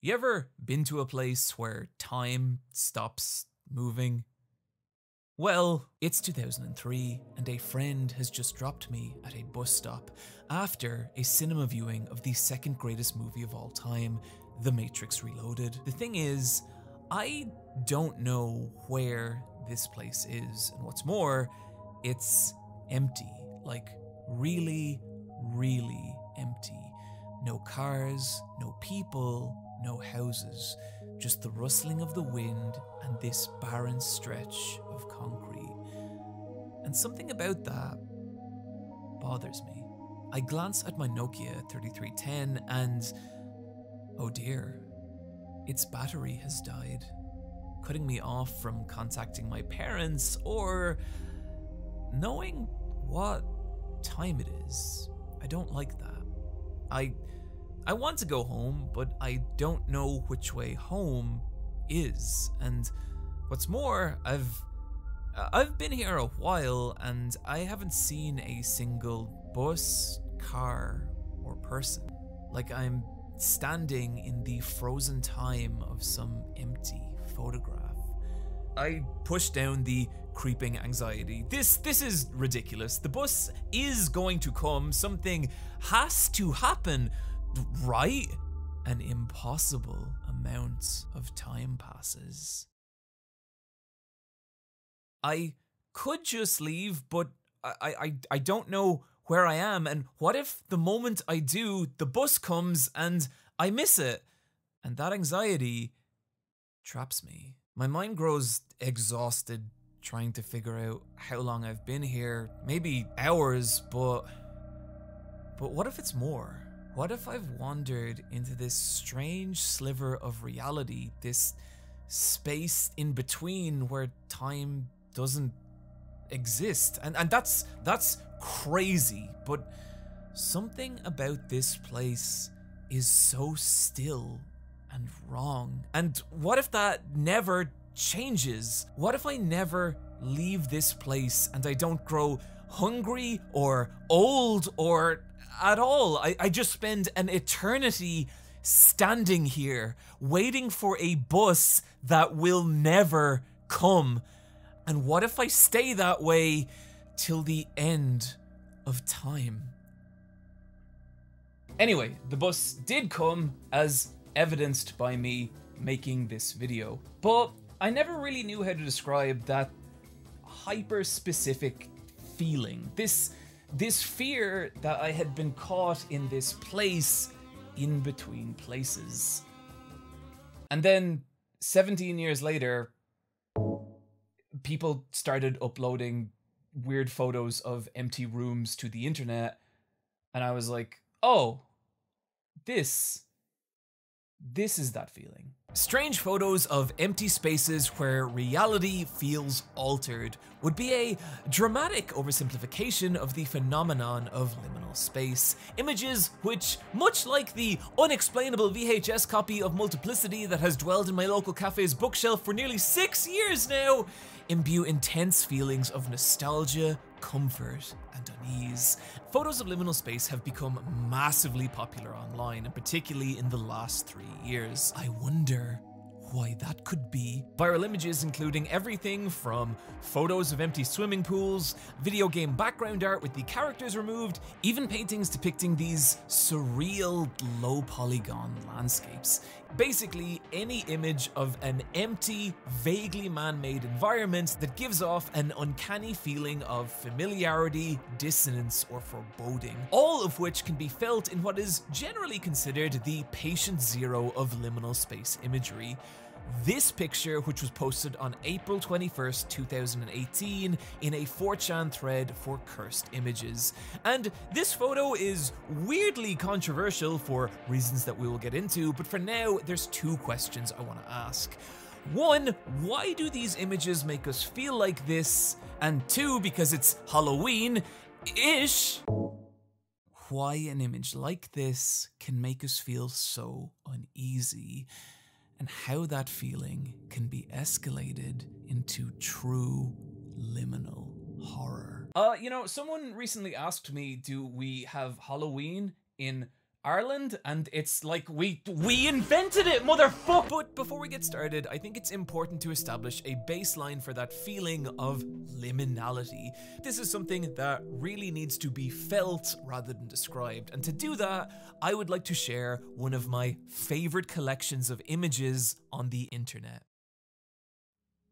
You ever been to a place where time stops moving? Well, it's 2003, and a friend has just dropped me at a bus stop after a cinema viewing of the second greatest movie of all time, The Matrix Reloaded. The thing is, I don't know where this place is, and what's more, it's empty. Like, really, really empty. No cars, no people, no houses, just the rustling of the wind and this barren stretch of concrete. And something about that bothers me. I glance at my Nokia 3310 and oh dear, its battery has died, cutting me off from contacting my parents or knowing what time it is. I don't like that. I I want to go home, but I don't know which way home is. And what's more, I've uh, I've been here a while and I haven't seen a single bus, car, or person. Like I'm standing in the frozen time of some empty photograph. I push down the creeping anxiety. This this is ridiculous. The bus is going to come. Something has to happen, right? An impossible amount of time passes. I could just leave, but I, I, I don't know where I am. And what if the moment I do, the bus comes and I miss it? And that anxiety traps me. My mind grows exhausted trying to figure out how long I've been here. Maybe hours, but. But what if it's more? What if I've wandered into this strange sliver of reality, this space in between where time doesn't exist? And and that's that's crazy, but something about this place is so still and wrong. And what if that never changes? What if I never leave this place and I don't grow hungry or old or at all? I, I just spend an eternity standing here waiting for a bus that will never come. And what if I stay that way till the end of time? Anyway, the bus did come as evidenced by me making this video. But I never really knew how to describe that hyper specific feeling. This this fear that I had been caught in this place in between places. And then 17 years later, people started uploading weird photos of empty rooms to the internet. And I was like, oh, this this is that feeling. Strange photos of empty spaces where reality feels altered would be a dramatic oversimplification of the phenomenon of liminal space. Images which, much like the unexplainable VHS copy of Multiplicity that has dwelled in my local cafe's bookshelf for nearly six years now, imbue intense feelings of nostalgia, comfort, and unease. Photos of liminal space have become massively popular online, and particularly in the last three years. I wonder why that could be. Viral images including everything from photos of empty swimming pools, video game background art with the characters removed, even paintings depicting these surreal low polygon landscapes. Basically, any image of an empty, vaguely man made environment that gives off an uncanny feeling of familiarity, dissonance, or foreboding, all of which can be felt in what is generally considered the patient zero of liminal space imagery. This picture, which was posted on April 21st, 2018, in a 4chan thread for cursed images. And this photo is weirdly controversial for reasons that we will get into, but for now, there's two questions I want to ask. One, why do these images make us feel like this? And two, because it's Halloween ish. Why an image like this can make us feel so uneasy and how that feeling can be escalated into true liminal horror. Uh, you know, someone recently asked me, do we have Halloween in Ireland, and it's like we we invented it, motherfucker. But before we get started, I think it's important to establish a baseline for that feeling of liminality. This is something that really needs to be felt rather than described, and to do that, I would like to share one of my favorite collections of images on the internet.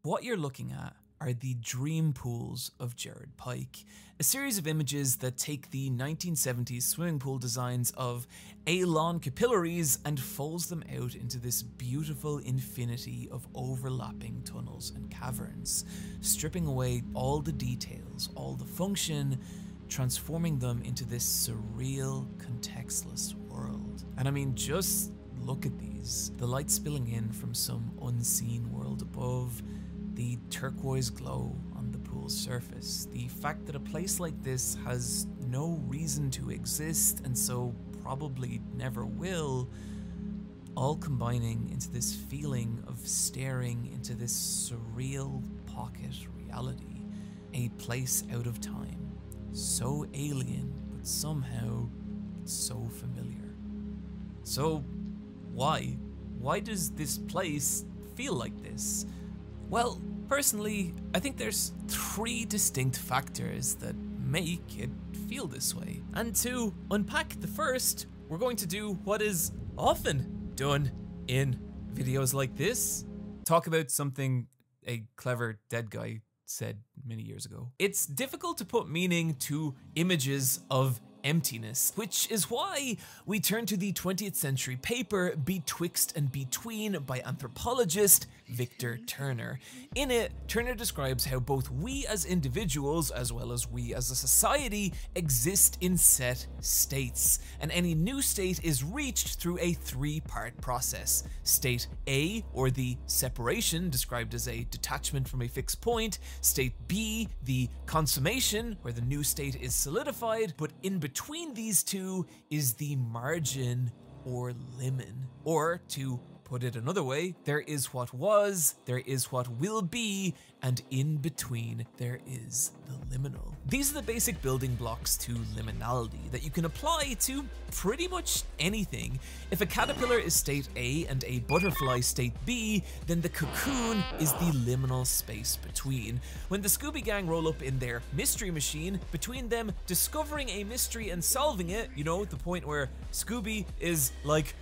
What you're looking at are the dream pools of Jared Pike, a series of images that take the 1970s swimming pool designs of Alain Capeillères and folds them out into this beautiful infinity of overlapping tunnels and caverns, stripping away all the details, all the function, transforming them into this surreal, contextless world. And I mean, just look at these the light spilling in from some unseen world above the turquoise glow on the pool's surface, the fact that a place like this has no reason to exist and so probably never will, all combining into this feeling of staring into this surreal pocket reality, a place out of time, so alien but somehow so familiar. So, why? Why does this place feel like this? Well, personally, I think there's three distinct factors that make it feel this way. And to unpack the first, we're going to do what is often done in videos like this talk about something a clever dead guy said many years ago. It's difficult to put meaning to images of emptiness, which is why we turn to the 20th century paper Betwixt and Between by anthropologist Victor Turner. In it, Turner describes how both we as individuals, as well as we as a society, exist in set states, and any new state is reached through a three part process. State A, or the separation, described as a detachment from a fixed point, state B, the consummation, where the new state is solidified, but in between these two is the margin or limen, or to Put it another way, there is what was, there is what will be, and in between there is the liminal. These are the basic building blocks to liminality that you can apply to pretty much anything. If a caterpillar is state A and a butterfly state B, then the cocoon is the liminal space between. When the Scooby Gang roll up in their mystery machine, between them discovering a mystery and solving it, you know, the point where Scooby is like,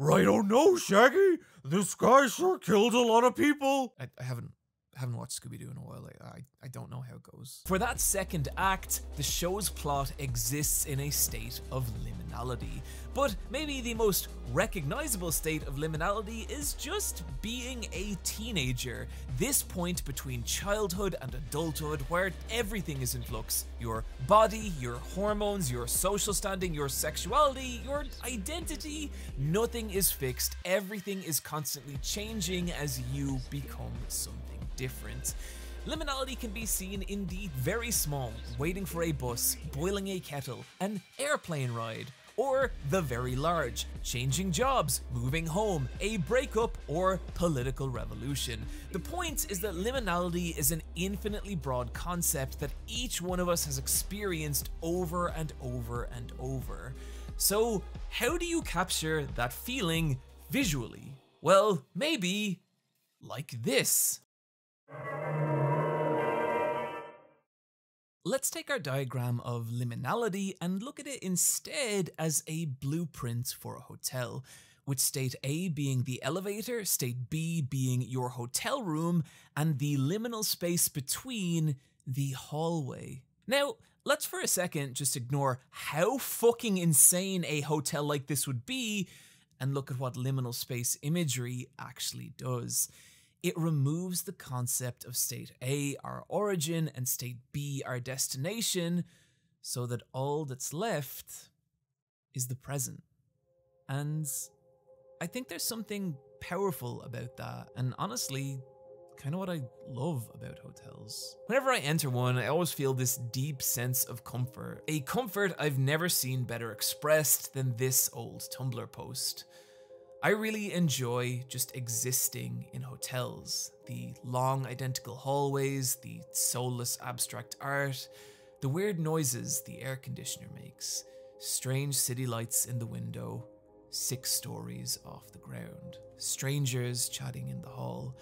I don't know, Shaggy. This guy sure killed a lot of people. I, I haven't haven't watched Scooby Doo in a while. I, I, I don't know how it goes. For that second act, the show's plot exists in a state of liminality. But maybe the most recognizable state of liminality is just being a teenager. This point between childhood and adulthood where everything is in flux. Your body, your hormones, your social standing, your sexuality, your identity, nothing is fixed. Everything is constantly changing as you become something different. Liminality can be seen in the very small, waiting for a bus, boiling a kettle, an airplane ride, or the very large, changing jobs, moving home, a breakup, or political revolution. The point is that liminality is an infinitely broad concept that each one of us has experienced over and over and over. So, how do you capture that feeling visually? Well, maybe like this. Let's take our diagram of liminality and look at it instead as a blueprint for a hotel, with state A being the elevator, state B being your hotel room, and the liminal space between the hallway. Now, let's for a second just ignore how fucking insane a hotel like this would be and look at what liminal space imagery actually does it removes the concept of state A, our origin, and state B, our destination, so that all that's left is the present. And I think there's something powerful about that, and honestly, kind of what I love about hotels. Whenever I enter one, I always feel this deep sense of comfort, a comfort I've never seen better expressed than this old Tumblr post. I really enjoy just existing in hotels. The long identical hallways, the soulless abstract art, the weird noises the air conditioner makes. Strange city lights in the window, six stories off the ground. Strangers chatting in the hall.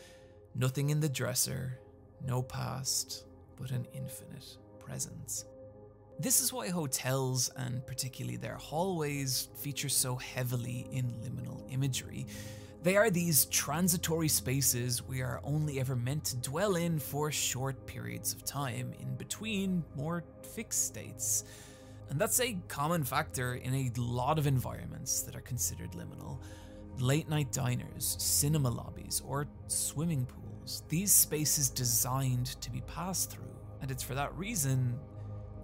Nothing in the dresser, no past, but an infinite present. This is why hotels, and particularly their hallways, feature so heavily in liminal imagery. They are these transitory spaces we are only ever meant to dwell in for short periods of time, in between more fixed states. And that's a common factor in a lot of environments that are considered liminal. Late night diners, cinema lobbies, or swimming pools. These spaces designed to be passed through, and it's for that reason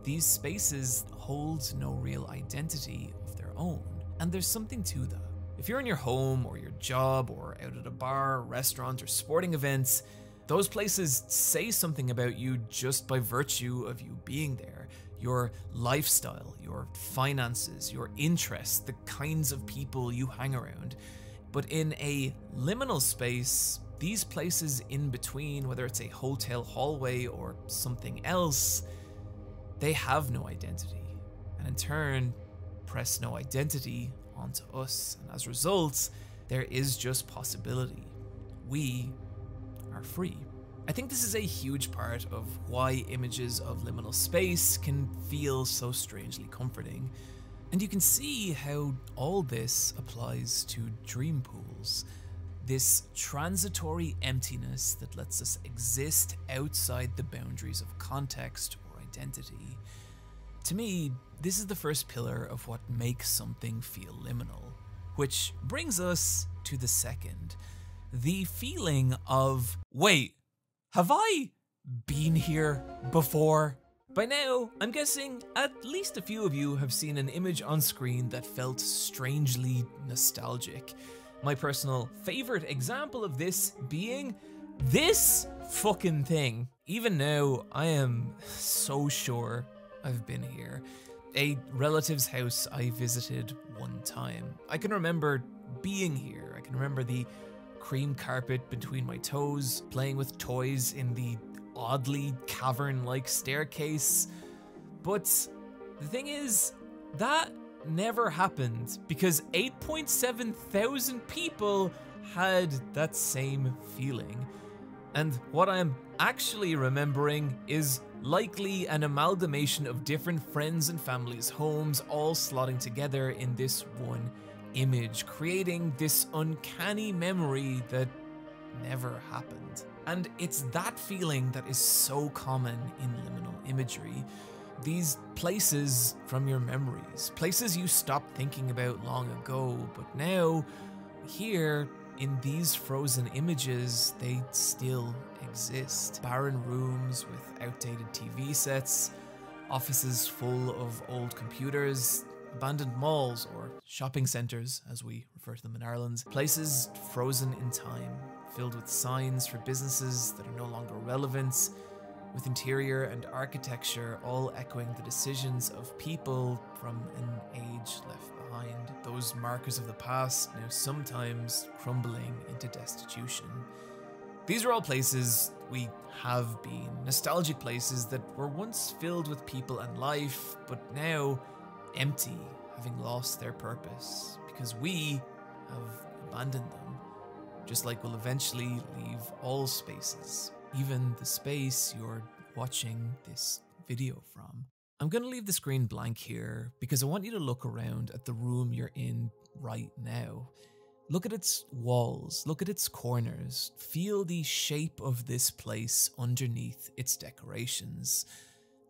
these spaces hold no real identity of their own. And there's something to that. If you're in your home or your job or out at a bar, restaurant, or sporting events, those places say something about you just by virtue of you being there. Your lifestyle, your finances, your interests, the kinds of people you hang around. But in a liminal space, these places in between, whether it's a hotel hallway or something else, they have no identity, and in turn, press no identity onto us. And as a result, there is just possibility. We are free. I think this is a huge part of why images of liminal space can feel so strangely comforting. And you can see how all this applies to dream pools. This transitory emptiness that lets us exist outside the boundaries of context identity. To me, this is the first pillar of what makes something feel liminal, which brings us to the second the feeling of wait, have I been here before? By now, I'm guessing at least a few of you have seen an image on screen that felt strangely nostalgic. My personal favorite example of this being this fucking thing. Even now, I am so sure I've been here. A relative's house I visited one time. I can remember being here. I can remember the cream carpet between my toes, playing with toys in the oddly cavern like staircase. But the thing is, that never happened because 8.7 thousand people had that same feeling. And what I'm actually remembering is likely an amalgamation of different friends and families' homes all slotting together in this one image, creating this uncanny memory that never happened. And it's that feeling that is so common in liminal imagery. These places from your memories, places you stopped thinking about long ago, but now, here, in these frozen images, they still exist. Barren rooms with outdated TV sets, offices full of old computers, abandoned malls or shopping centres, as we refer to them in Ireland, places frozen in time, filled with signs for businesses that are no longer relevant, with interior and architecture all echoing the decisions of people from an age left behind, those markers of the past now sometimes crumbling into destitution. These are all places we have been, nostalgic places that were once filled with people and life, but now empty, having lost their purpose, because we have abandoned them, just like we'll eventually leave all spaces, even the space you're watching this video from. I'm going to leave the screen blank here because I want you to look around at the room you're in right now. Look at its walls, look at its corners, feel the shape of this place underneath its decorations,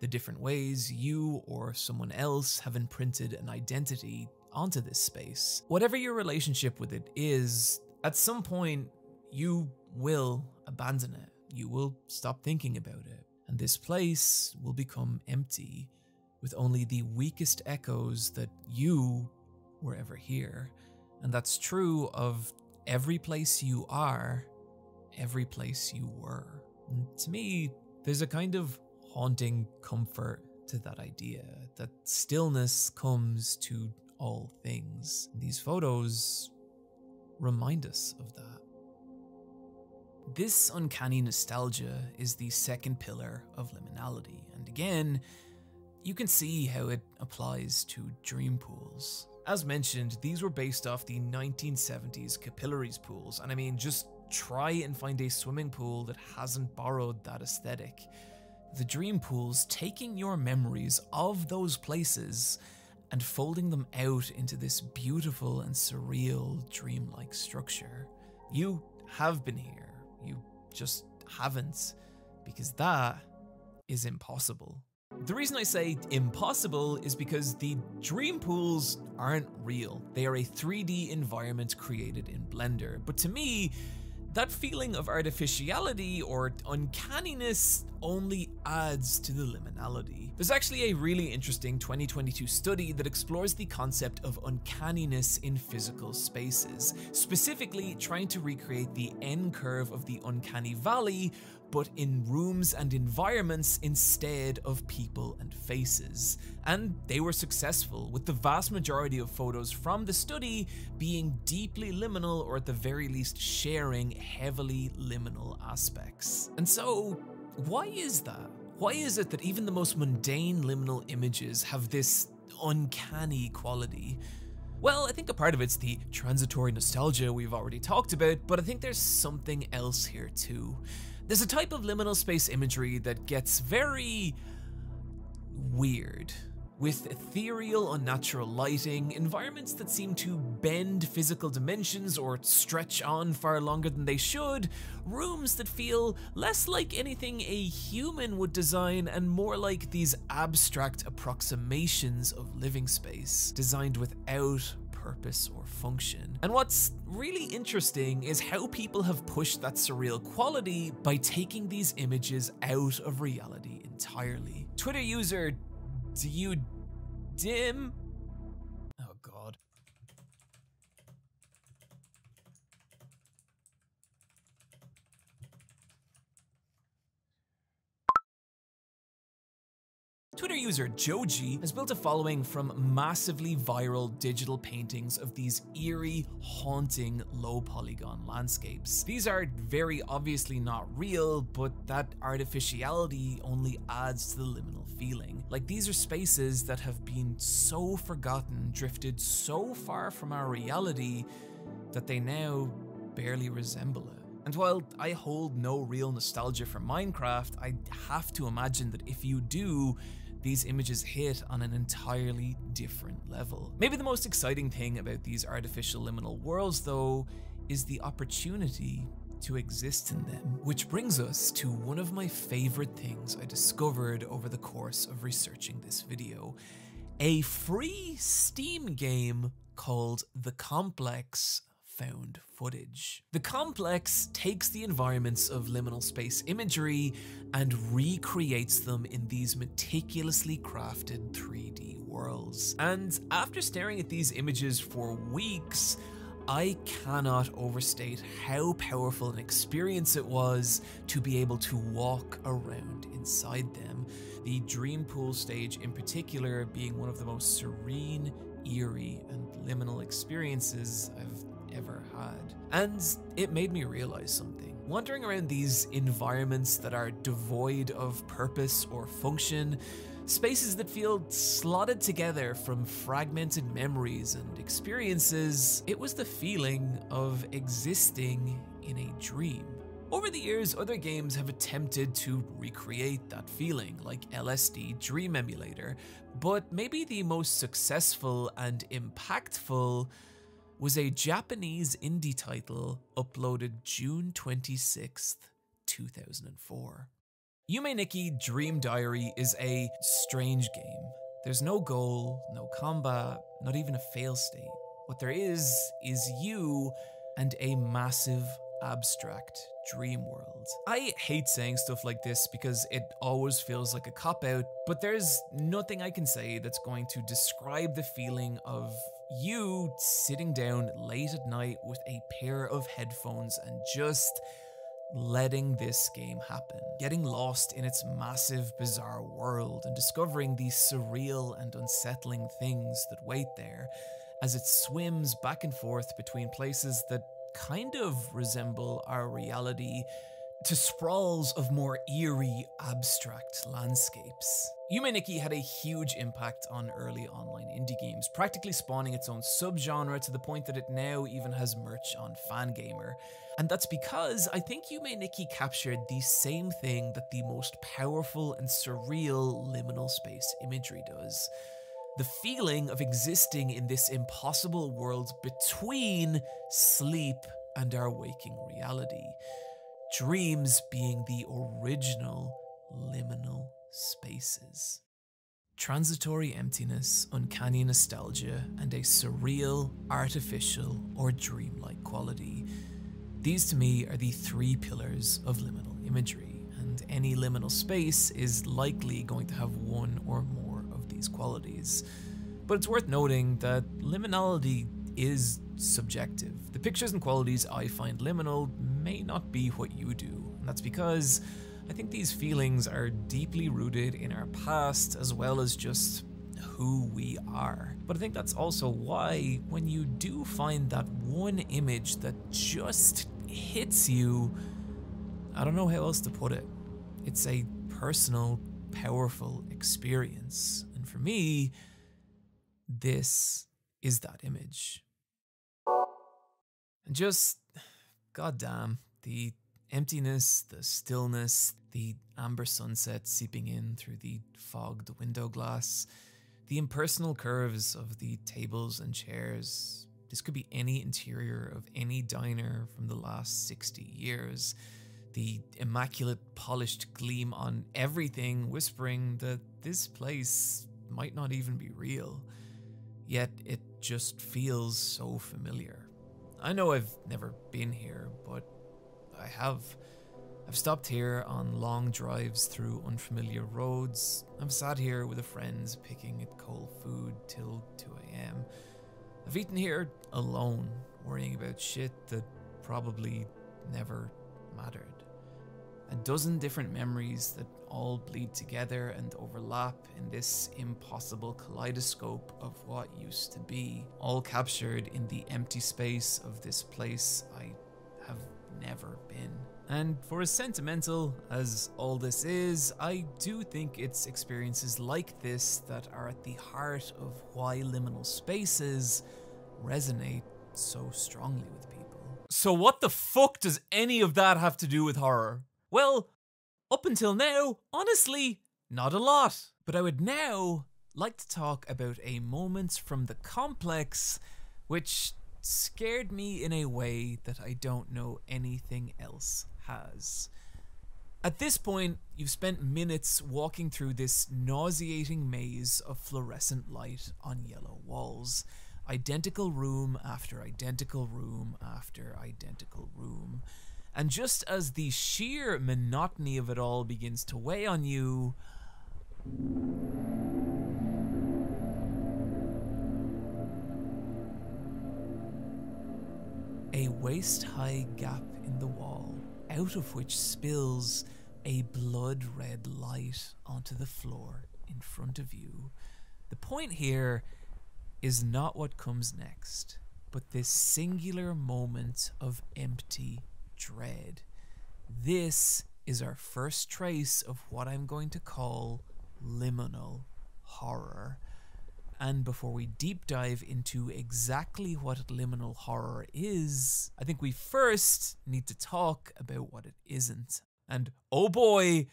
the different ways you or someone else have imprinted an identity onto this space. Whatever your relationship with it is, at some point, you will abandon it. You will stop thinking about it and this place will become empty with only the weakest echoes that you were ever here. And that's true of every place you are, every place you were. And to me, there's a kind of haunting comfort to that idea that stillness comes to all things. These photos remind us of that. This uncanny nostalgia is the second pillar of liminality, and again, you can see how it applies to dream pools. As mentioned, these were based off the 1970s Capeillères pools, and I mean, just try and find a swimming pool that hasn't borrowed that aesthetic. The dream pools taking your memories of those places and folding them out into this beautiful and surreal dreamlike structure. You have been here, you just haven't, because that is impossible. The reason I say impossible is because the dream pools aren't real. They are a 3D environment created in Blender. But to me, that feeling of artificiality or uncanniness only adds to the liminality. There's actually a really interesting 2022 study that explores the concept of uncanniness in physical spaces, specifically trying to recreate the N curve of the uncanny valley but in rooms and environments instead of people and faces. And they were successful, with the vast majority of photos from the study being deeply liminal or at the very least sharing heavily liminal aspects. And so, why is that? Why is it that even the most mundane liminal images have this uncanny quality? Well, I think a part of it's the transitory nostalgia we've already talked about, but I think there's something else here too. There's a type of liminal space imagery that gets very weird. With ethereal, unnatural lighting, environments that seem to bend physical dimensions or stretch on far longer than they should, rooms that feel less like anything a human would design and more like these abstract approximations of living space, designed without purpose or function. And what's really interesting is how people have pushed that surreal quality by taking these images out of reality entirely. Twitter user do you dim Twitter user Joji has built a following from massively viral digital paintings of these eerie, haunting, low polygon landscapes. These are very obviously not real, but that artificiality only adds to the liminal feeling. Like these are spaces that have been so forgotten, drifted so far from our reality, that they now barely resemble it. And while I hold no real nostalgia for Minecraft, I have to imagine that if you do, these images hit on an entirely different level. Maybe the most exciting thing about these artificial liminal worlds, though, is the opportunity to exist in them. Which brings us to one of my favorite things I discovered over the course of researching this video a free Steam game called The Complex found footage. The complex takes the environments of liminal space imagery and recreates them in these meticulously crafted 3D worlds. And after staring at these images for weeks, I cannot overstate how powerful an experience it was to be able to walk around inside them. The Dream Pool stage, in particular, being one of the most serene, eerie, and liminal experiences I've ever had. And it made me realize something. Wandering around these environments that are devoid of purpose or function, spaces that feel slotted together from fragmented memories and experiences, it was the feeling of existing in a dream. Over the years, other games have attempted to recreate that feeling, like LSD Dream Emulator, but maybe the most successful and impactful was a Japanese indie title uploaded June 26th, 2004. Yume Nikki Dream Diary is a strange game. There's no goal, no combat, not even a fail state. What there is, is you and a massive abstract dream world. I hate saying stuff like this because it always feels like a cop out, but there's nothing I can say that's going to describe the feeling of you sitting down late at night with a pair of headphones and just letting this game happen, getting lost in its massive, bizarre world and discovering these surreal and unsettling things that wait there as it swims back and forth between places that kind of resemble our reality to sprawls of more eerie, abstract landscapes. Yume Nikki had a huge impact on early online indie games, practically spawning its own subgenre to the point that it now even has merch on Fangamer. And that's because I think Yume Nikki captured the same thing that the most powerful and surreal liminal space imagery does. The feeling of existing in this impossible world between sleep and our waking reality. Dreams being the original liminal spaces. Transitory emptiness, uncanny nostalgia, and a surreal, artificial, or dreamlike quality. These to me are the three pillars of liminal imagery, and any liminal space is likely going to have one or more of these qualities. But it's worth noting that liminality is subjective. The pictures and qualities I find liminal may not be what you do, and that's because I think these feelings are deeply rooted in our past as well as just who we are. But I think that's also why, when you do find that one image that just hits you, I don't know how else to put it. It's a personal, powerful experience. And for me, this is that image. And just, goddamn, the emptiness, the stillness, the amber sunset seeping in through the fogged window glass, the impersonal curves of the tables and chairs. This could be any interior of any diner from the last 60 years. The immaculate, polished gleam on everything, whispering that this place might not even be real. Yet it just feels so familiar. I know I've never been here, but I have. I've stopped here on long drives through unfamiliar roads. I've sat here with a friend picking at cold food till 2 am. I've eaten here alone, worrying about shit that probably never mattered. A dozen different memories that all bleed together and overlap in this impossible kaleidoscope of what used to be, all captured in the empty space of this place I have never been. And for as sentimental as all this is, I do think it's experiences like this that are at the heart of why liminal spaces resonate so strongly with people. So, what the fuck does any of that have to do with horror? Well, up until now, honestly, not a lot. But I would now like to talk about a moment from the complex which scared me in a way that I don't know anything else has. At this point, you've spent minutes walking through this nauseating maze of fluorescent light on yellow walls. Identical room after identical room after identical room. And just as the sheer monotony of it all begins to weigh on you, a waist high gap in the wall, out of which spills a blood red light onto the floor in front of you. The point here is not what comes next, but this singular moment of empty dread. This is our first trace of what I'm going to call liminal horror. And before we deep dive into exactly what liminal horror is, I think we first need to talk about what it isn't. And oh boy,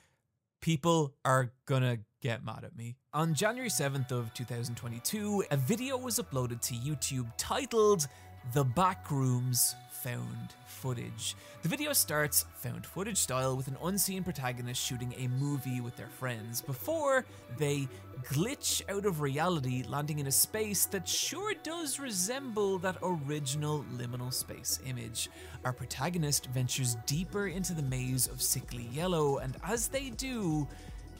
people are gonna get mad at me. On January 7th of 2022, a video was uploaded to YouTube titled The Backrooms found footage. The video starts found footage style with an unseen protagonist shooting a movie with their friends before they glitch out of reality, landing in a space that sure does resemble that original liminal space image. Our protagonist ventures deeper into the maze of sickly yellow, and as they do,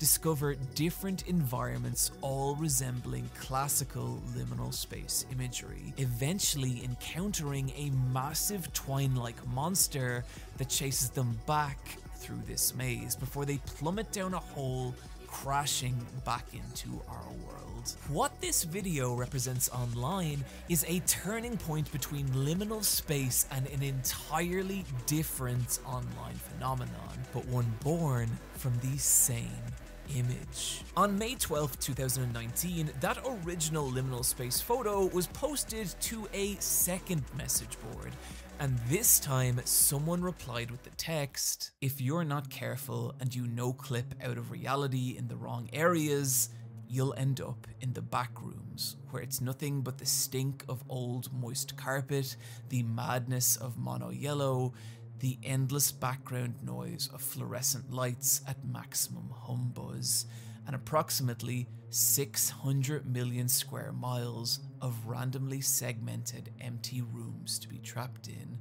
discover different environments all resembling classical liminal space imagery, eventually encountering a massive twine like monster that chases them back through this maze before they plummet down a hole crashing back into our world. What this video represents online is a turning point between liminal space and an entirely different online phenomenon, but one born from the same image. On May 12, 2019, that original liminal space photo was posted to a second message board, and this time someone replied with the text If you're not careful and you no clip out of reality in the wrong areas, you'll end up in the back rooms where it's nothing but the stink of old moist carpet, the madness of mono yellow, the endless background noise of fluorescent lights at maximum hum buzz, and approximately 600 million square miles of randomly segmented empty rooms to be trapped in.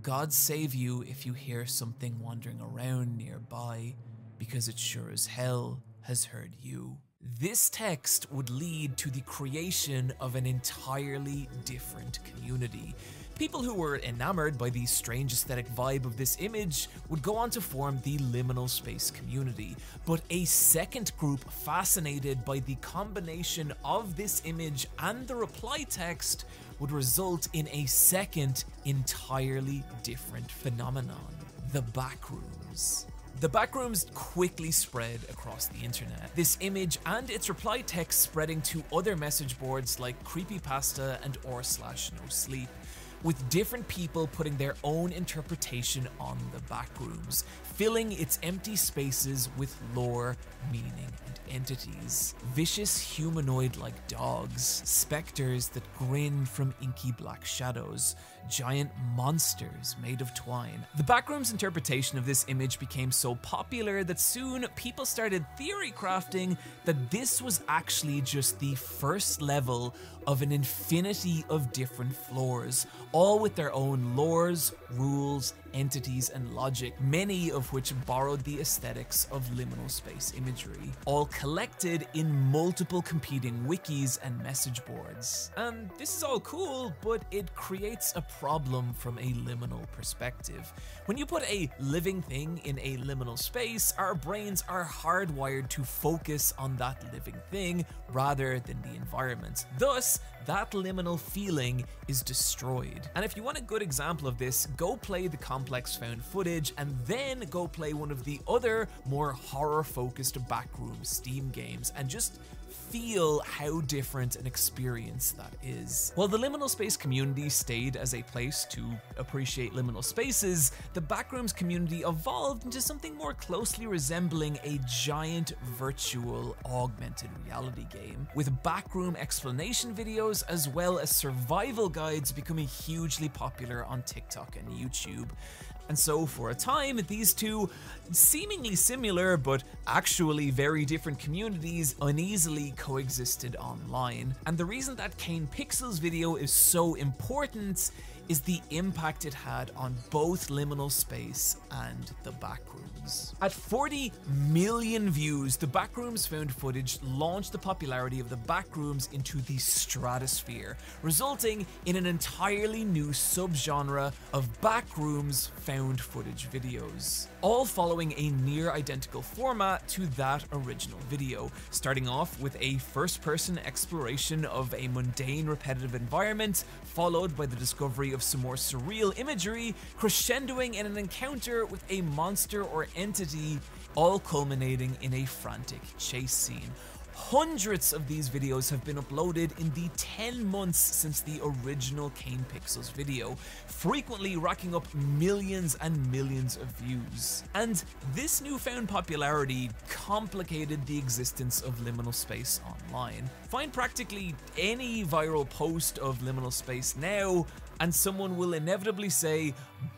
God save you if you hear something wandering around nearby, because it sure as hell has heard you. This text would lead to the creation of an entirely different community, People who were enamored by the strange aesthetic vibe of this image would go on to form the liminal space community, but a second group fascinated by the combination of this image and the reply text would result in a second, entirely different phenomenon the backrooms. The backrooms quickly spread across the internet, this image and its reply text spreading to other message boards like Creepypasta and or slash no sleep with different people putting their own interpretation on the backrooms, filling its empty spaces with lore, meaning, entities. Vicious humanoid like dogs, specters that grin from inky black shadows, giant monsters made of twine. The Backrooms interpretation of this image became so popular that soon people started theory crafting that this was actually just the first level of an infinity of different floors, all with their own lores, rules, entities, and logic, many of which borrowed the aesthetics of liminal space imagery, all collected in multiple competing wikis and message boards. And this is all cool, but it creates a problem from a liminal perspective. When you put a living thing in a liminal space, our brains are hardwired to focus on that living thing rather than the environment. Thus, that liminal feeling is destroyed. And if you want a good example of this, go play the complex found footage and then go play one of the other more horror focused backroom Steam games and just feel how different an experience that is. While the liminal space community stayed as a place to appreciate liminal spaces, the Backrooms community evolved into something more closely resembling a giant virtual augmented reality game, with backroom explanation videos as well as survival guides becoming hugely popular on TikTok and YouTube. And so, for a time, these two seemingly similar but actually very different communities uneasily coexisted online. And the reason that Kane Pixels video is so important is the impact it had on both liminal space and the backrooms. At 40 million views, the backrooms found footage launched the popularity of the backrooms into the stratosphere, resulting in an entirely new subgenre of backrooms found footage videos, all following a near identical format to that original video, starting off with a first person exploration of a mundane repetitive environment, followed by the discovery of of some more surreal imagery, crescendoing in an encounter with a monster or entity, all culminating in a frantic chase scene. Hundreds of these videos have been uploaded in the 10 months since the original Kane Pixels video, frequently racking up millions and millions of views. And this newfound popularity complicated the existence of liminal space online. Find practically any viral post of liminal space now, and someone will inevitably say,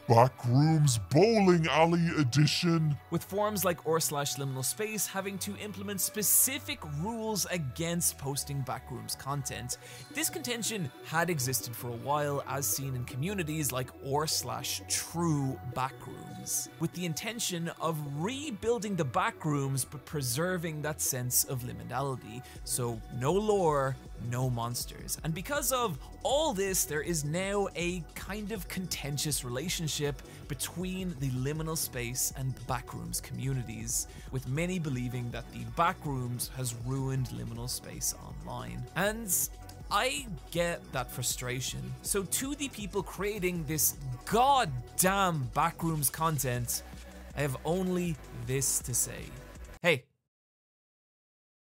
Backrooms Bowling Alley Edition. With forums like or slash liminal space having to implement specific rules against posting backrooms content. This contention had existed for a while as seen in communities like or slash true backrooms backrooms, with the intention of rebuilding the backrooms but preserving that sense of liminality. So, no lore, no monsters. And because of all this, there is now a kind of contentious relationship between the liminal space and backrooms communities, with many believing that the backrooms has ruined liminal space online. And I get that frustration. So, to the people creating this goddamn backrooms content, I have only this to say. Hey,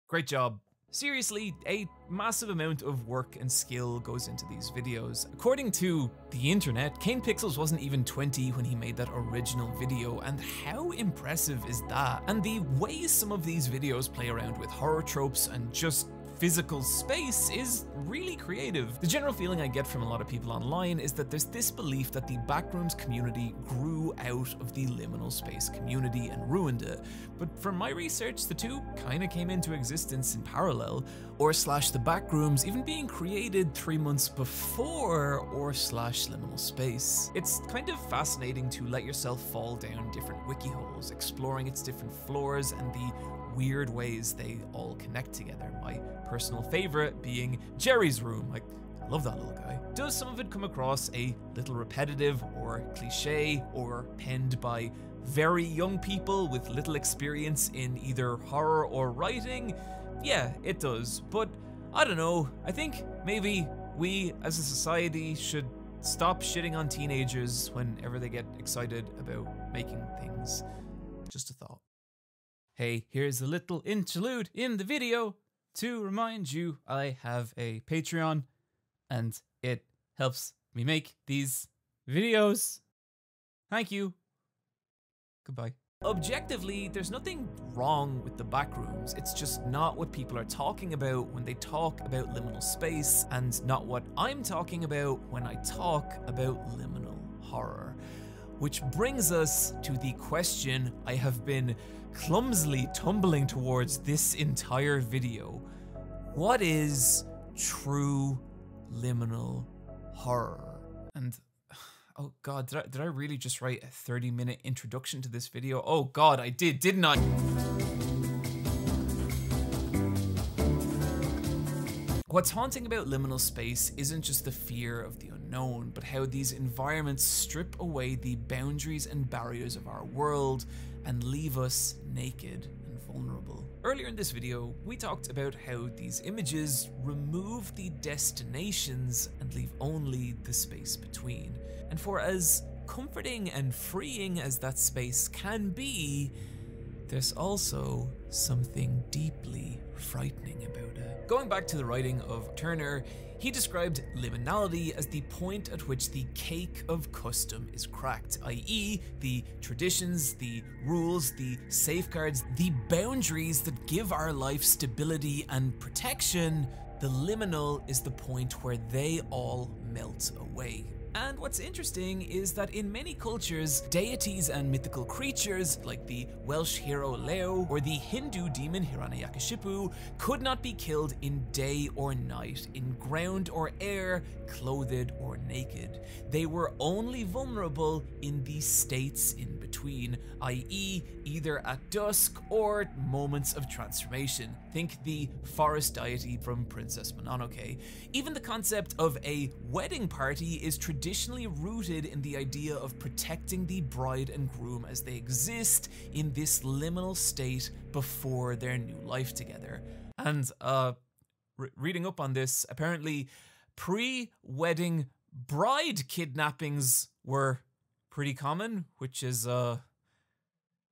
great job. Seriously, a massive amount of work and skill goes into these videos. According to the internet, Kane Pixels wasn't even 20 when he made that original video, and how impressive is that? And the way some of these videos play around with horror tropes and just physical space is really creative. The general feeling I get from a lot of people online is that there's this belief that the Backrooms community grew out of the liminal space community and ruined it. But from my research, the two kinda came into existence in parallel, or slash the Backrooms even being created three months before or slash liminal space. It's kind of fascinating to let yourself fall down different wiki holes, exploring its different floors and the weird ways they all connect together. My personal favorite being Jerry's room. I love that little guy. Does some of it come across a little repetitive or cliche or penned by very young people with little experience in either horror or writing? Yeah, it does. But I don't know. I think maybe we as a society should stop shitting on teenagers whenever they get excited about making things. Just a thought. Hey, here's a little interlude in the video to remind you I have a Patreon and it helps me make these videos. Thank you. Goodbye. Objectively, there's nothing wrong with the backrooms. It's just not what people are talking about when they talk about liminal space, and not what I'm talking about when I talk about liminal horror. Which brings us to the question I have been clumsily tumbling towards this entire video. What is true liminal horror? And oh god, did I, did I really just write a 30 minute introduction to this video? Oh god, I did, didn't I? What's haunting about liminal space isn't just the fear of the unknown, but how these environments strip away the boundaries and barriers of our world and leave us naked and vulnerable. Earlier in this video, we talked about how these images remove the destinations and leave only the space between. And for as comforting and freeing as that space can be, there's also something deeply frightening about it. Going back to the writing of Turner, he described liminality as the point at which the cake of custom is cracked, i.e., the traditions, the rules, the safeguards, the boundaries that give our life stability and protection. The liminal is the point where they all melt away. And what's interesting is that in many cultures, deities and mythical creatures, like the Welsh hero Lleu or the Hindu demon Hiranyakashipu, could not be killed in day or night, in ground or air, clothed or naked. They were only vulnerable in the states in between, i.e., either at dusk or moments of transformation. Think the forest deity from Princess Mononoke. Even the concept of a wedding party is traditionally rooted in the idea of protecting the bride and groom as they exist in this liminal state before their new life together. And, uh, re- reading up on this, apparently pre wedding bride kidnappings were pretty common, which is, uh,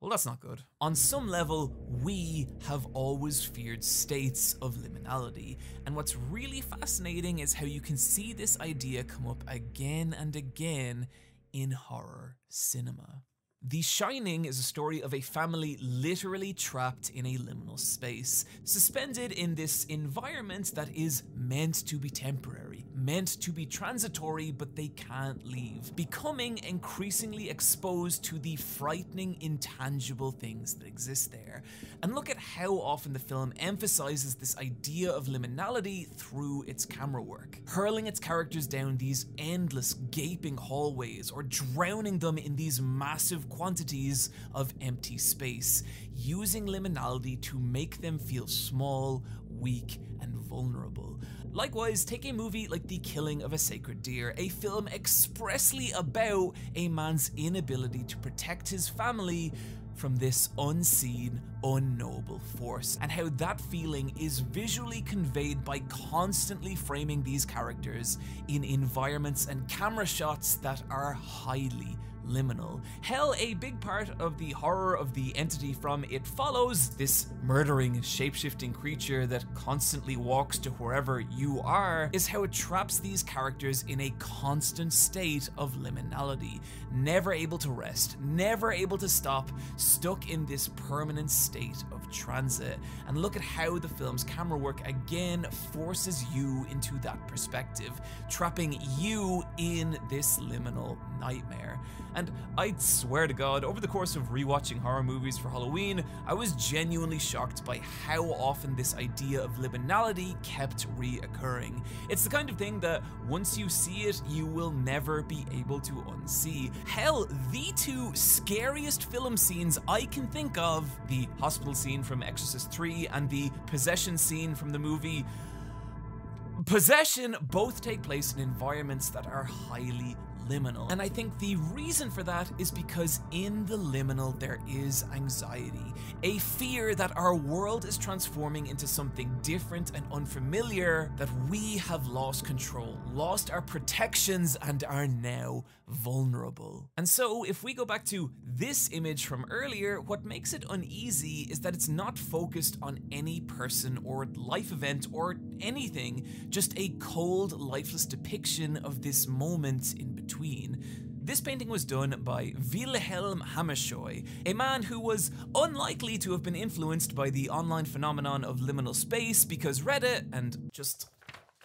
well, that's not good. On some level, we have always feared states of liminality, and what's really fascinating is how you can see this idea come up again and again in horror cinema. The Shining is a story of a family literally trapped in a liminal space, suspended in this environment that is meant to be temporary, meant to be transitory, but they can't leave, becoming increasingly exposed to the frightening, intangible things that exist there. And look at how often the film emphasizes this idea of liminality through its camera work, hurling its characters down these endless, gaping hallways or drowning them in these massive quantities of empty space, using liminality to make them feel small, weak, and vulnerable. Likewise, take a movie like The Killing of a Sacred Deer, a film expressly about a man's inability to protect his family from this unseen, unknowable force, and how that feeling is visually conveyed by constantly framing these characters in environments and camera shots that are highly liminal. Hell, a big part of the horror of the entity from It Follows, this murdering, shapeshifting creature that constantly walks to wherever you are, is how it traps these characters in a constant state of liminality, never able to rest, never able to stop, stuck in this permanent state of transit. And look at how the film's camera work again forces you into that perspective, trapping you in this liminal nightmare. And I'd swear to God, over the course of rewatching horror movies for Halloween, I was genuinely shocked by how often this idea of liminality kept reoccurring. It's the kind of thing that once you see it, you will never be able to unsee. Hell, the two scariest film scenes I can think of the hospital scene from Exorcist 3 and the possession scene from the movie. Possession both take place in environments that are highly liminal. And I think the reason for that is because in the liminal there is anxiety, a fear that our world is transforming into something different and unfamiliar, that we have lost control, lost our protections, and are now vulnerable. And so, if we go back to this image from earlier, what makes it uneasy is that it's not focused on any person or life event or anything, just a cold, lifeless depiction of this moment in between. This painting was done by Wilhelm Hammershøi, a man who was unlikely to have been influenced by the online phenomenon of liminal space because Reddit and just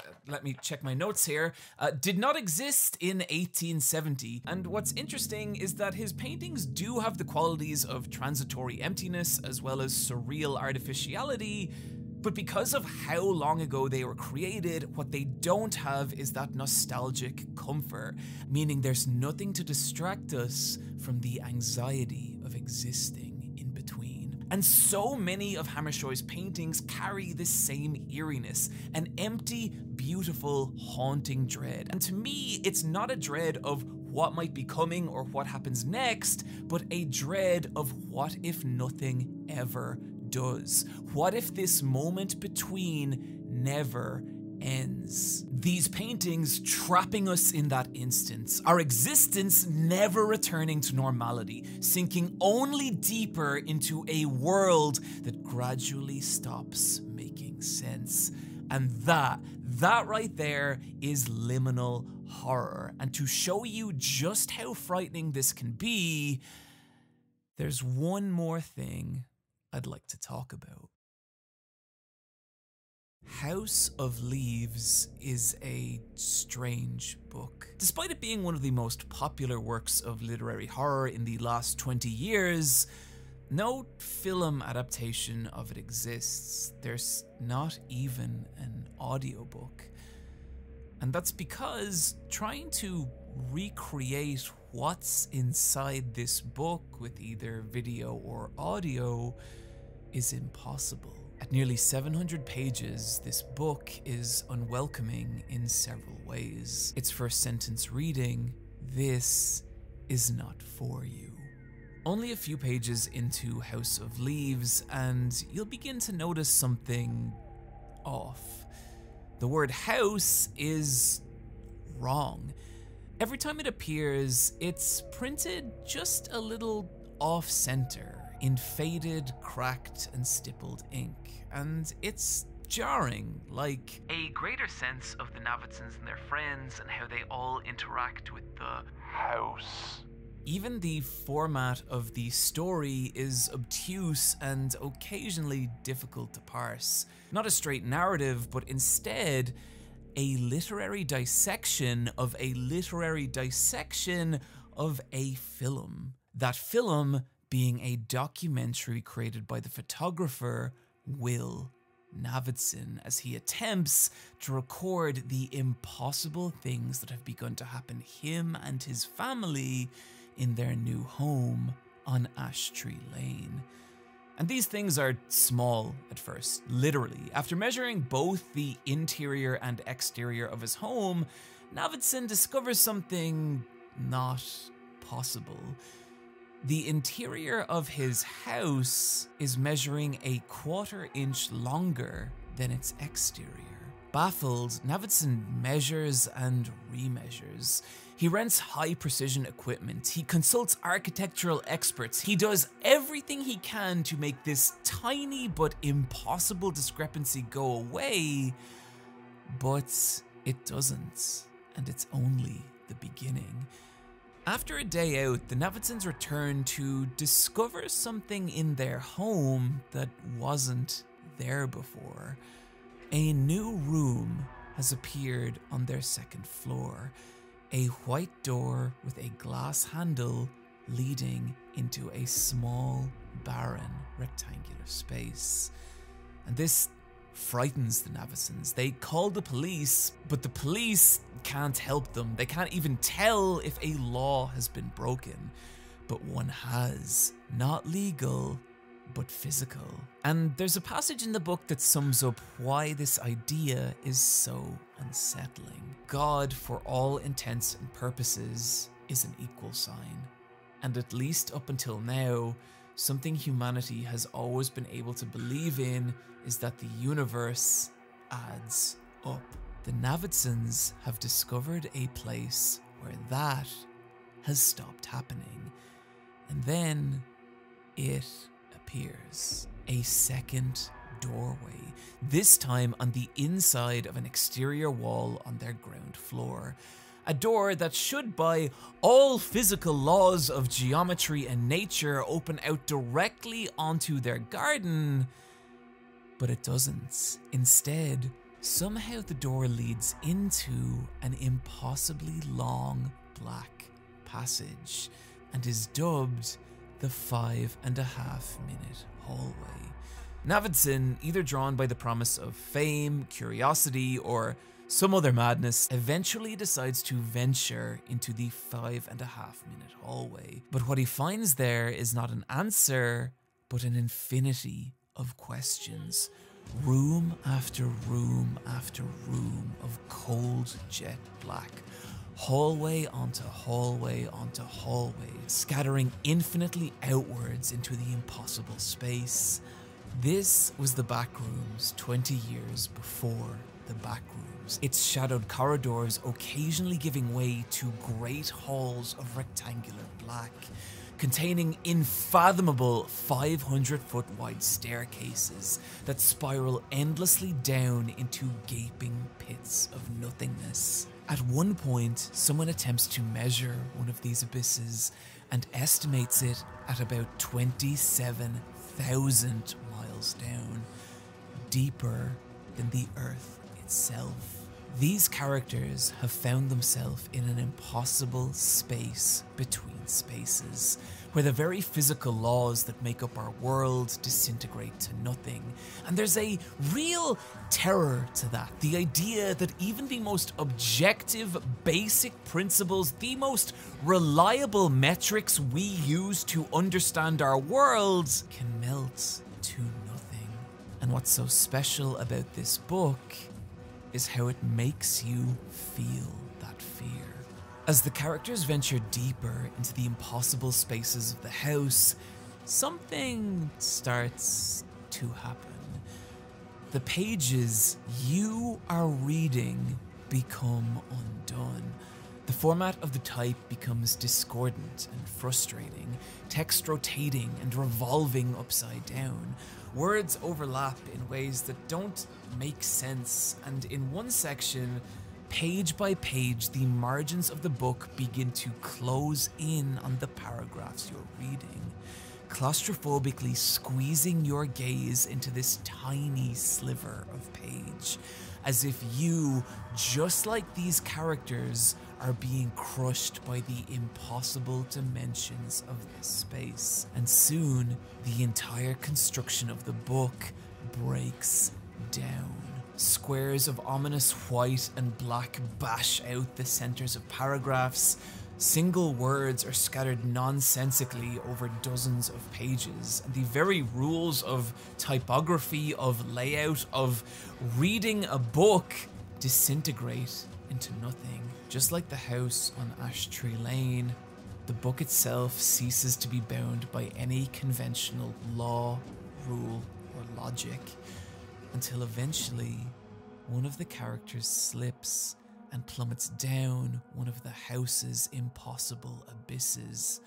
uh, let me check my notes here, uh, did not exist in 1870. And what's interesting is that his paintings do have the qualities of transitory emptiness as well as surreal artificiality, but because of how long ago they were created, what they don't have is that nostalgic comfort, meaning there's nothing to distract us from the anxiety of existing in between. And so many of Hammershøi's paintings carry this same eeriness, an empty, beautiful, haunting dread. And to me, it's not a dread of what might be coming or what happens next, but a dread of what if nothing ever does? What if this moment between never ends? These paintings trapping us in that instance, our existence never returning to normality, sinking only deeper into a world that gradually stops making sense. And that, that right there is liminal horror. And to show you just how frightening this can be, there's one more thing I'd like to talk about. House of Leaves is a strange book. Despite it being one of the most popular works of literary horror in the last 20 years, no film adaptation of it exists. There's not even an audiobook. And that's because trying to recreate what's inside this book with either video or audio is impossible. At nearly 700 pages, this book is unwelcoming in several ways. Its first sentence reading, This is not for you. Only a few pages into House of Leaves, and you'll begin to notice something off. The word house is wrong. Every time it appears, it's printed just a little off center in faded, cracked, and stippled ink, and it's jarring, like a greater sense of the Navidsons and their friends and how they all interact with the house. Even the format of the story is obtuse and occasionally difficult to parse. Not a straight narrative, but instead a literary dissection of a literary dissection of a film. That film being a documentary created by the photographer Will Navidson as he attempts to record the impossible things that have begun to happen him and his family in their new home on Ash Tree Lane. And these things are small at first, literally. After measuring both the interior and exterior of his home, Navidson discovers something not possible. The interior of his house is measuring a quarter inch longer than its exterior. Baffled, Navidson measures and remeasures. He rents high precision equipment. He consults architectural experts. He does everything he can to make this tiny but impossible discrepancy go away. But it doesn't, and it's only the beginning. After a day out, the Navidsons return to discover something in their home that wasn't there before. A new room has appeared on their second floor, a white door with a glass handle leading into a small, barren, rectangular space. And this frightens the Navidsons. They call the police, but the police can't help them. They can't even tell if a law has been broken. But one has. Not legal, but physical. And there's a passage in the book that sums up why this idea is so unsettling. God, for all intents and purposes, is an equal sign. And at least up until now, something humanity has always been able to believe in is that the universe adds up. The Navidsons have discovered a place where that has stopped happening. And then it appears a second doorway, this time on the inside of an exterior wall on their ground floor. A door that should, by all physical laws of geometry and nature, open out directly onto their garden. But it doesn't. Instead, somehow the door leads into an impossibly long black passage and is dubbed the five and a half minute hallway. Navidson, either drawn by the promise of fame, curiosity, or some other madness, eventually decides to venture into the five and a half minute hallway. But what he finds there is not an answer, but an infinity of questions. Room after room after room of cold jet black. Hallway onto hallway onto hallway, scattering infinitely outwards into the impossible space. This was the back rooms 20 years before the back rooms, Its shadowed corridors occasionally giving way to great halls of rectangular black, containing unfathomable 500 foot wide staircases that spiral endlessly down into gaping pits of nothingness. At one point, someone attempts to measure one of these abysses and estimates it at about 27,000 miles down, deeper than the Earth itself. These characters have found themselves in an impossible space between spaces, where the very physical laws that make up our world disintegrate to nothing. And there's a real terror to that. The idea that even the most objective, basic principles, the most reliable metrics we use to understand our world can melt to nothing. And what's so special about this book is how it makes you feel that fear. As the characters venture deeper into the impossible spaces of the house, something starts to happen. The pages you are reading become undone. The format of the type becomes discordant and frustrating, text rotating and revolving upside down. Words overlap in ways that don't make sense, and in one section, page by page, the margins of the book begin to close in on the paragraphs you're reading, claustrophobically squeezing your gaze into this tiny sliver of page, as if you, just like these characters, are being crushed by the impossible dimensions of this space. And soon, the entire construction of the book breaks down. Squares of ominous white and black bash out the centers of paragraphs. Single words are scattered nonsensically over dozens of pages, and the very rules of typography, of layout, of reading a book disintegrate into nothing. Just like the house on Ashtree Lane, the book itself ceases to be bound by any conventional law, rule, or logic until eventually one of the characters slips and plummets down one of the house's impossible abysses,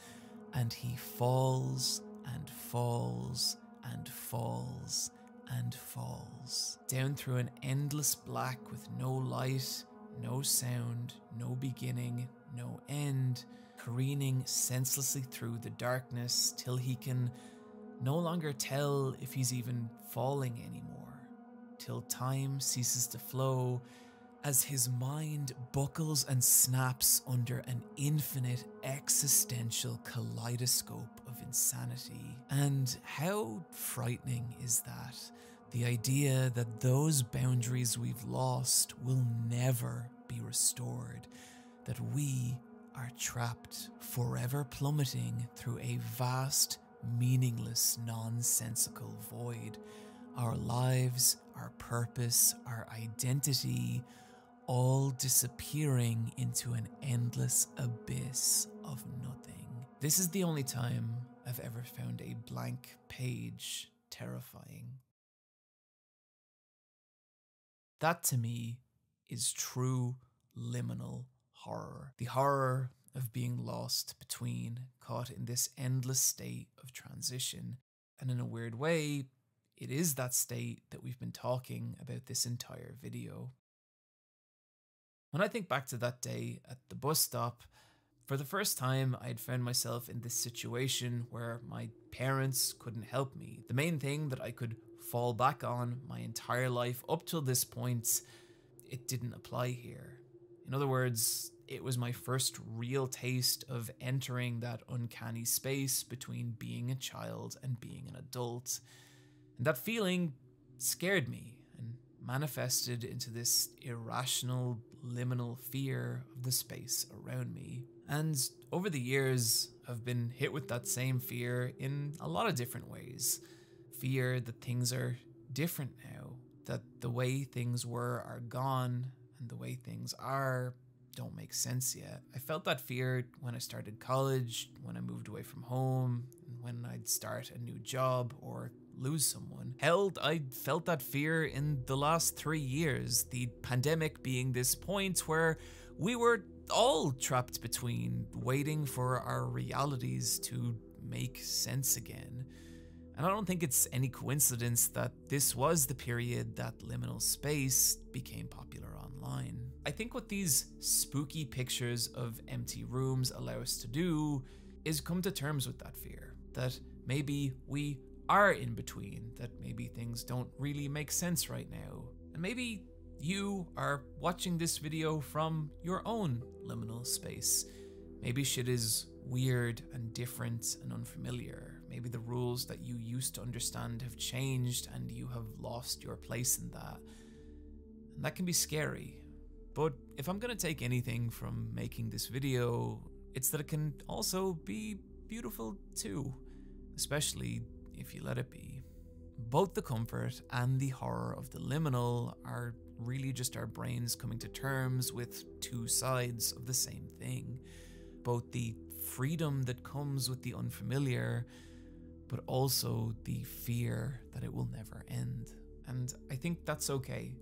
and he falls and falls and falls and falls down through an endless black with no light, no sound, no beginning, no end, careening senselessly through the darkness till he can no longer tell if he's even falling anymore, till time ceases to flow as his mind buckles and snaps under an infinite existential kaleidoscope of insanity. And how frightening is that? The idea that those boundaries we've lost will never be restored, that we are trapped, forever plummeting through a vast, meaningless, nonsensical void. Our lives, our purpose, our identity, all disappearing into an endless abyss of nothing. This is the only time I've ever found a blank page terrifying. That to me is true liminal horror. The horror of being lost between, caught in this endless state of transition. And in a weird way, it is that state that we've been talking about this entire video. When I think back to that day at the bus stop, for the first time, I had found myself in this situation where my parents couldn't help me. The main thing that I could fall back on my entire life up till this point, it didn't apply here. In other words, it was my first real taste of entering that uncanny space between being a child and being an adult. And that feeling scared me and manifested into this irrational, liminal fear of the space around me. And over the years, I've been hit with that same fear in a lot of different ways. Fear that things are different now, that the way things were are gone, and the way things are don't make sense yet. I felt that fear when I started college, when I moved away from home, when I'd start a new job or lose someone. Hell, I felt that fear in the last three years, the pandemic being this point where we were all trapped between waiting for our realities to make sense again. And I don't think it's any coincidence that this was the period that liminal space became popular online. I think what these spooky pictures of empty rooms allow us to do is come to terms with that fear. That maybe we are in between, that maybe things don't really make sense right now. And maybe you are watching this video from your own liminal space. Maybe shit is weird and different and unfamiliar. Maybe the rules that you used to understand have changed and you have lost your place in that. And that can be scary. But if I'm gonna take anything from making this video, it's that it can also be beautiful too, especially if you let it be. Both the comfort and the horror of the liminal are really just our brains coming to terms with two sides of the same thing. Both the freedom that comes with the unfamiliar, but also the fear that it will never end. And I think that's okay.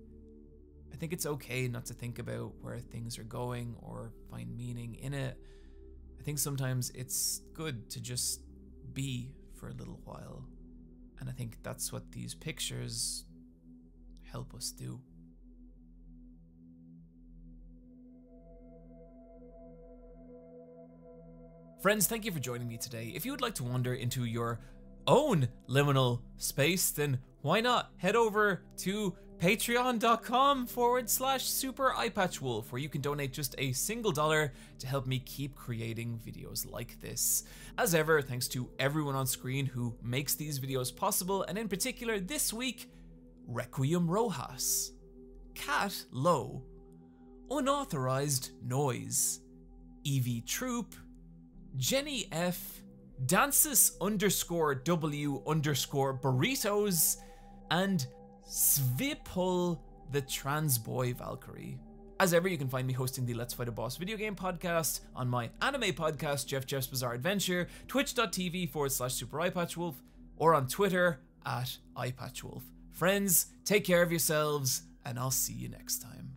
I think it's okay not to think about where things are going or find meaning in it. I think sometimes it's good to just be for a little while. And I think that's what these pictures help us do. Friends, thank you for joining me today. If you would like to wander into your own liminal space, then why not head over to patreon.com forward slash super eyepatchwolf where you can donate just a single dollar to help me keep creating videos like this. As ever, thanks to everyone on screen who makes these videos possible, and in particular this week, Requiem Rojas, Cat Low, Unauthorized Noise, Evie Troop, Jenny F, Dances underscore W underscore burritos, and Svipul the trans boy Valkyrie. As ever, you can find me hosting the Let's Fight a Boss video game podcast on my anime podcast, Jeff Jeff's Bizarre Adventure, twitch.tv forward slash super eyepatchwolf, or on Twitter at eyepatchwolf. Friends, take care of yourselves, and I'll see you next time.